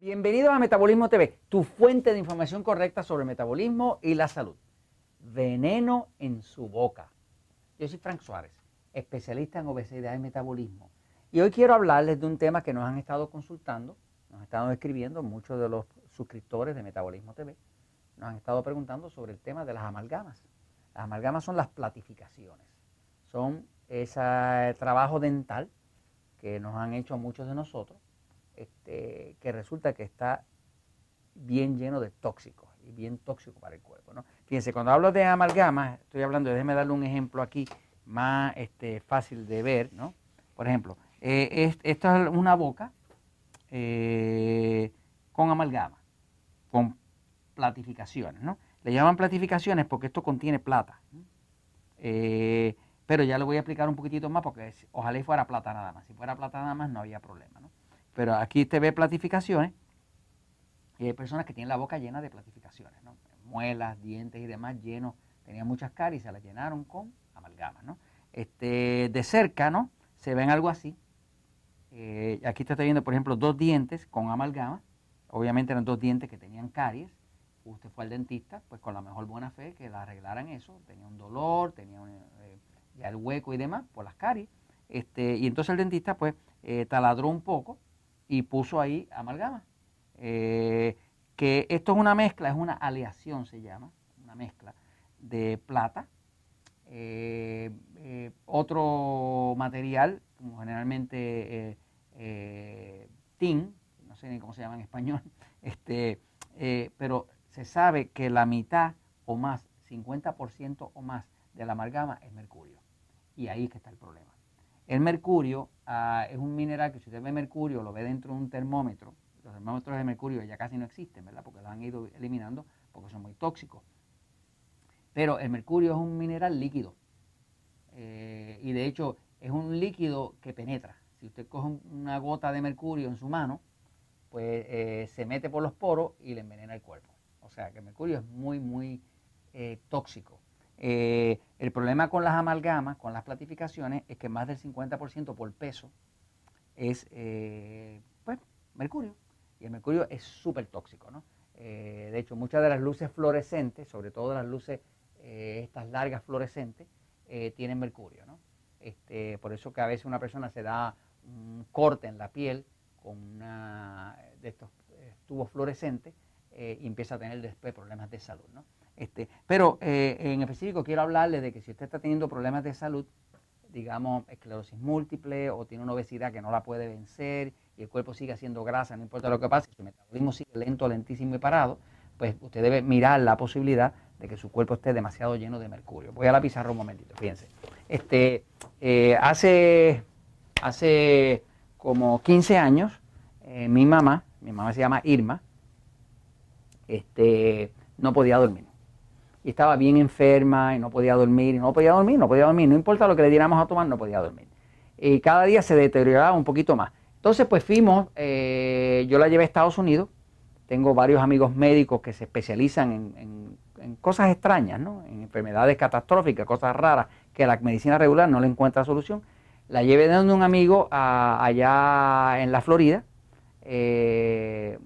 Bienvenidos a Metabolismo TV, tu fuente de información correcta sobre metabolismo y la salud. Veneno en su boca. Yo soy Frank Suárez, especialista en obesidad y metabolismo. Y hoy quiero hablarles de un tema que nos han estado consultando, nos han estado escribiendo muchos de los suscriptores de Metabolismo TV. Nos han estado preguntando sobre el tema de las amalgamas. Las amalgamas son las platificaciones. Son ese trabajo dental que nos han hecho muchos de nosotros este, que resulta que está bien lleno de tóxicos y bien tóxico para el cuerpo. ¿no? Fíjense, cuando hablo de amalgamas, estoy hablando, déjeme darle un ejemplo aquí más este, fácil de ver. ¿no? Por ejemplo, eh, esto es una boca eh, con amalgama, con platificaciones. ¿no? Le llaman platificaciones porque esto contiene plata. Eh, pero ya lo voy a explicar un poquitito más porque ojalá fuera plata nada más. Si fuera plata nada más no había problema. ¿no? Pero aquí te ve platificaciones y hay personas que tienen la boca llena de platificaciones, ¿no? muelas, dientes y demás llenos. Tenían muchas caries se las llenaron con amalgama. ¿no? Este, de cerca ¿no? se ven algo así. Eh, aquí te está viendo, por ejemplo, dos dientes con amalgama. Obviamente eran dos dientes que tenían caries. Usted fue al dentista, pues con la mejor buena fe que la arreglaran eso. Tenía un dolor, tenía eh, ya el hueco y demás por las caries. Este, y entonces el dentista pues eh, taladró un poco y puso ahí amalgama. Eh, que esto es una mezcla, es una aleación se llama, una mezcla de plata, eh, eh, otro material, como generalmente tin, no sé ni cómo se llama en español, este, pero se sabe que la mitad o más, 50% o más de la amalgama es mercurio. Y ahí es que está el problema. El mercurio ah, es un mineral que si usted ve mercurio, lo ve dentro de un termómetro, los termómetros de mercurio ya casi no existen, ¿verdad? Porque los han ido eliminando porque son muy tóxicos. Pero el mercurio es un mineral líquido. Eh, y de hecho es un líquido que penetra. Si usted coge una gota de mercurio en su mano, pues eh, se mete por los poros y le envenena el cuerpo. O sea que el mercurio es muy, muy eh, tóxico. Eh, el problema con las amalgamas, con las platificaciones, es que más del 50% por peso es eh, pues, mercurio. Y el mercurio es súper tóxico. ¿no? Eh, de hecho, muchas de las luces fluorescentes, sobre todo las luces, estas largas fluorescentes, tienen mercurio. ¿no? Este, por eso que a veces una persona se da un corte en la piel con una de estos tubos fluorescentes y empieza a tener después problemas de salud. ¿no? Este, pero eh, en específico quiero hablarle de que si usted está teniendo problemas de salud, digamos esclerosis múltiple o tiene una obesidad que no la puede vencer y el cuerpo sigue haciendo grasa, no importa lo que pase, su metabolismo sigue lento, lentísimo y parado, pues usted debe mirar la posibilidad de que su cuerpo esté demasiado lleno de mercurio. Voy a la pizarra un momentito, fíjense. Este, eh, hace, hace como 15 años, eh, mi mamá, mi mamá se llama Irma, este, no podía dormir estaba bien enferma y no podía dormir, y no podía dormir, no podía dormir, no importa lo que le diéramos a tomar, no podía dormir. Y cada día se deterioraba un poquito más. Entonces, pues fuimos, eh, yo la llevé a Estados Unidos, tengo varios amigos médicos que se especializan en, cosas extrañas, ¿no? en enfermedades catastróficas, cosas raras que la medicina regular no le encuentra solución. La llevé de un amigo allá en la Florida, eh,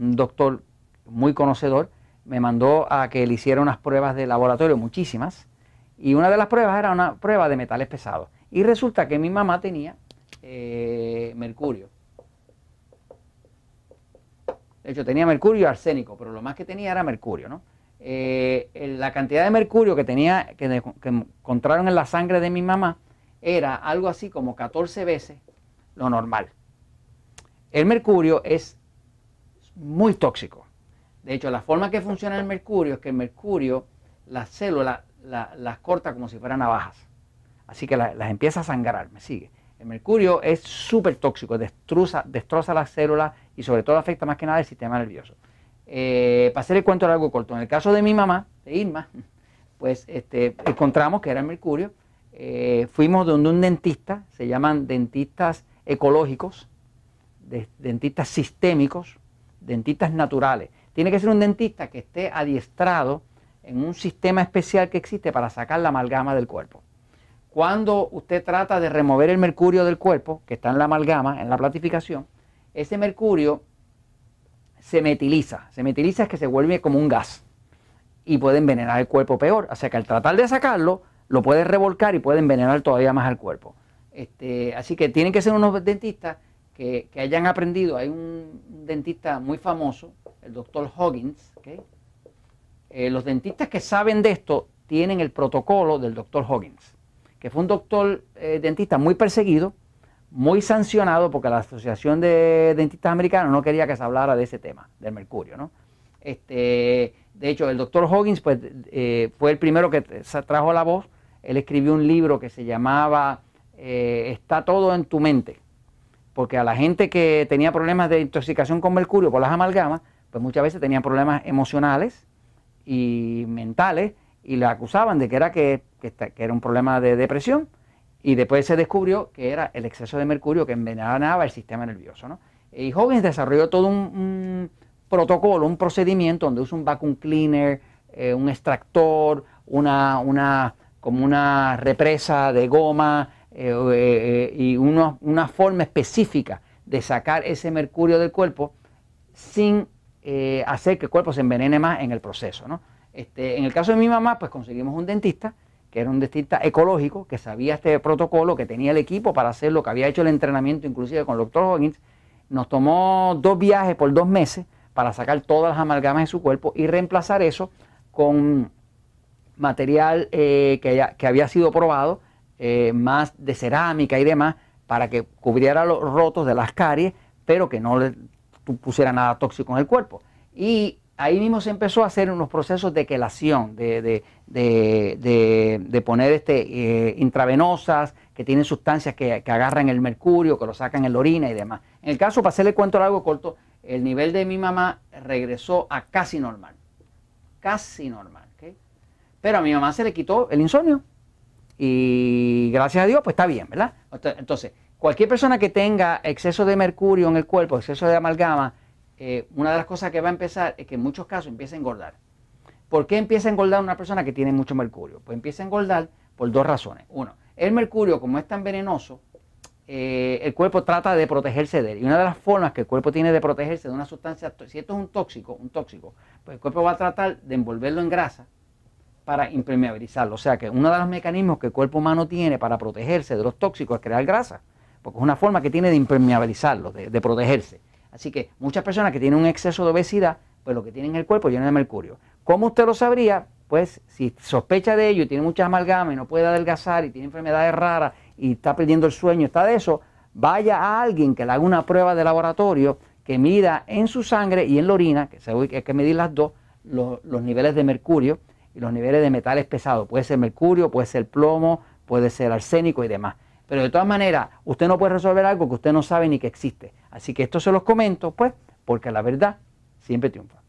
un doctor muy conocedor, me mandó a que le hiciera unas pruebas de laboratorio, muchísimas, y una de las pruebas era una prueba de metales pesados. Y resulta que mi mamá tenía eh, mercurio. De hecho, tenía mercurio y arsénico, pero lo más que tenía era mercurio, ¿no? Eh, la cantidad de mercurio que tenía, que, que encontraron en la sangre de mi mamá, era algo así como 14 veces lo normal. El mercurio es muy tóxico. De hecho, la forma que funciona el mercurio es que el mercurio, las células las corta como si fueran navajas. Así que las empieza a sangrar, me sigue. El mercurio es súper tóxico, destroza las células y sobre todo afecta más que nada el sistema nervioso. Eh, para hacer el cuento largo corto, en el caso de mi mamá, de Irma, pues este, encontramos que era el mercurio. Eh, fuimos donde un dentista, se llaman dentistas ecológicos, dentistas sistémicos, dentistas naturales. Tiene que ser un dentista que esté adiestrado en un sistema especial que existe para sacar la amalgama del cuerpo. Cuando usted trata de remover el mercurio del cuerpo, que está en la amalgama, en la platificación, ese mercurio se metiliza. Se metiliza es que se vuelve como un gas y puede envenenar el cuerpo peor. O sea que al tratar de sacarlo, lo puede revolcar y puede envenenar todavía más al cuerpo. Este, así que tienen que ser unos dentistas que, hayan aprendido. Hay un dentista muy famoso, el doctor Hoggins. Eh, los dentistas que saben de esto tienen el protocolo del doctor Hoggins, que fue un doctor eh, dentista muy perseguido, muy sancionado, porque la Asociación de Dentistas Americanos no quería que se hablara de ese tema, del mercurio. ¿no? Este, de hecho, el doctor Hoggins pues, eh, fue el primero que trajo la voz. Él escribió un libro que se llamaba Está todo en tu mente porque a la gente que tenía problemas de intoxicación con mercurio por las amalgamas, pues muchas veces tenían problemas emocionales y mentales y le acusaban de que era, que, era un problema de depresión y después se descubrió que era el exceso de mercurio que envenenaba el sistema nervioso. ¿no? Y Hoggins desarrolló todo un, protocolo, un procedimiento donde usa un vacuum cleaner, eh, un extractor, una, una, como una represa de goma, eh, eh, y una forma específica de sacar ese mercurio del cuerpo sin eh, hacer que el cuerpo se envenene más en el proceso. Este, en el caso de mi mamá, pues conseguimos un dentista, que era un dentista ecológico, que sabía este protocolo, que tenía el equipo para hacerlo, que había hecho el entrenamiento inclusive con el doctor Hoggins. Nos tomó dos viajes por dos meses para sacar todas las amalgamas de su cuerpo y reemplazar eso con material que, que había sido probado eh, más de cerámica y demás para que cubriera los rotos de las caries, pero que no le pusiera nada tóxico en el cuerpo. Y ahí mismo se empezó a hacer unos procesos de quelación, de, de, poner este, eh, intravenosas que tienen sustancias que, que, agarran el mercurio, que lo sacan en la orina y demás. En el caso, para hacerle cuento largo corto, el nivel de mi mamá regresó a casi normal. Casi normal. Pero a mi mamá se le quitó el insomnio y gracias a Dios, pues está bien, ¿verdad? Entonces, cualquier persona que tenga exceso de mercurio en el cuerpo, exceso de amalgama, eh, una de las cosas que va a empezar es que en muchos casos empieza a engordar. ¿Por qué empieza a engordar una persona que tiene mucho mercurio? Pues empieza a engordar por dos razones. Uno, el mercurio, como es tan venenoso, eh, el cuerpo trata de protegerse de él. Y una de las formas que el cuerpo tiene de protegerse de una sustancia, si esto es un tóxico, un tóxico, pues el cuerpo va a tratar de envolverlo en grasa para impermeabilizarlo. O sea que uno de los mecanismos que el cuerpo humano tiene para protegerse de los tóxicos es crear grasa, porque es una forma que tiene de impermeabilizarlo, de, protegerse. Así que muchas personas que tienen un exceso de obesidad, pues lo que tienen en el cuerpo lleno de mercurio. ¿Cómo usted lo sabría? Pues si sospecha de ello y tiene mucha amalgama y no puede adelgazar y tiene enfermedades raras y está perdiendo el sueño, está de eso, vaya a alguien que le haga una prueba de laboratorio que mida en su sangre y en la orina, que hay que medir las dos, los niveles de mercurio y los niveles de metales pesados. Puede ser mercurio, puede ser plomo, puede ser arsénico y demás. Pero de todas maneras, usted no puede resolver algo que usted no sabe ni que existe. Así que esto se los comento, pues, porque la verdad siempre triunfa.